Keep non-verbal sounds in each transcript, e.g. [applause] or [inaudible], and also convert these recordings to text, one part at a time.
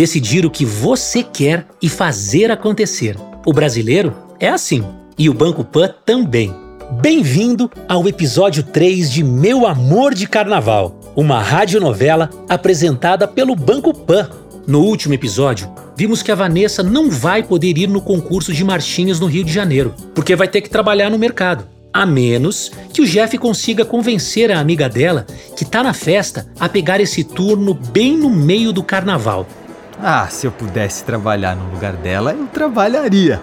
decidir o que você quer e fazer acontecer. O brasileiro é assim, e o Banco Pan também. Bem-vindo ao episódio 3 de Meu Amor de Carnaval, uma radionovela apresentada pelo Banco Pan. No último episódio, vimos que a Vanessa não vai poder ir no concurso de marchinhas no Rio de Janeiro, porque vai ter que trabalhar no mercado. A menos que o Jeff consiga convencer a amiga dela, que tá na festa, a pegar esse turno bem no meio do carnaval. Ah, se eu pudesse trabalhar no lugar dela, eu trabalharia.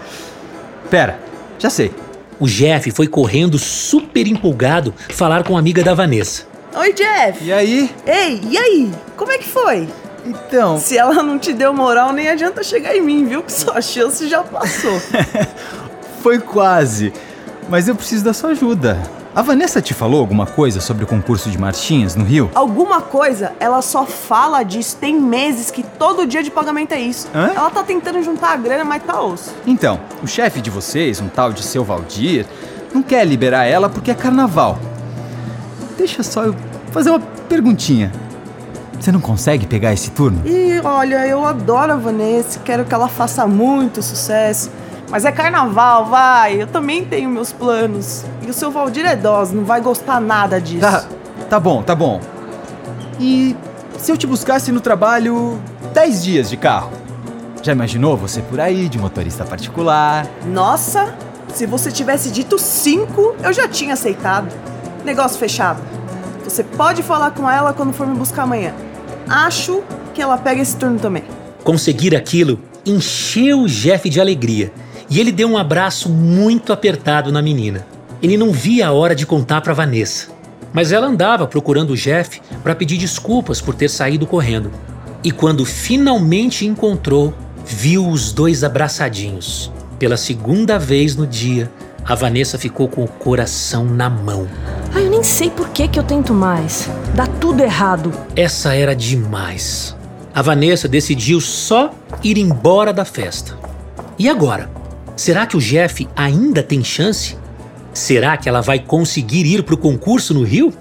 Pera, já sei. O Jeff foi correndo super empolgado falar com a amiga da Vanessa. Oi, Jeff. E aí? Ei, e aí? Como é que foi? Então. Se ela não te deu moral, nem adianta chegar em mim, viu? Que sua [laughs] chance já passou. foi quase. Mas eu preciso da sua ajuda. A Vanessa te falou alguma coisa sobre o concurso de marchinhas no Rio? Alguma coisa? Ela só fala disso. Tem meses que todo dia de pagamento é isso. Hã? Ela tá tentando juntar a grana, mas tá osso. Então, o chefe de vocês, um tal de seu Valdir, não quer liberar ela porque é carnaval. Deixa só eu fazer uma perguntinha. Você não consegue pegar esse turno? E olha, eu adoro a Vanessa, quero que ela faça muito sucesso. Mas é carnaval, vai. Eu também tenho meus planos. E o seu Valdir é dose, não vai gostar nada disso. Tá, tá bom, tá bom. E se eu te buscasse no trabalho 10 dias de carro? Já imaginou você por aí, de motorista particular? Nossa, se você tivesse dito 5, eu já tinha aceitado. Negócio fechado. Você pode falar com ela quando for me buscar amanhã. Acho que ela pega esse turno também. Conseguir aquilo encheu o Jeff de alegria e ele deu um abraço muito apertado na menina. Ele não via a hora de contar para Vanessa, mas ela andava procurando o Jeff para pedir desculpas por ter saído correndo. E quando finalmente encontrou, viu os dois abraçadinhos. Pela segunda vez no dia, a Vanessa ficou com o coração na mão. Ai, eu nem sei por que, que eu tento mais. Dá tudo errado. Essa era demais. A Vanessa decidiu só ir embora da festa. E agora? Será que o Jeff ainda tem chance? Será que ela vai conseguir ir para o concurso no Rio?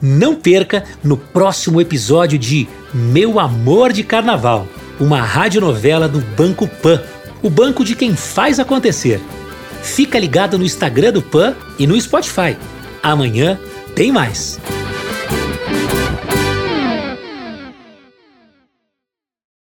Não perca no próximo episódio de Meu Amor de Carnaval, uma radionovela do Banco Pan, o banco de quem faz acontecer. Fica ligado no Instagram do Pan e no Spotify. Amanhã tem mais.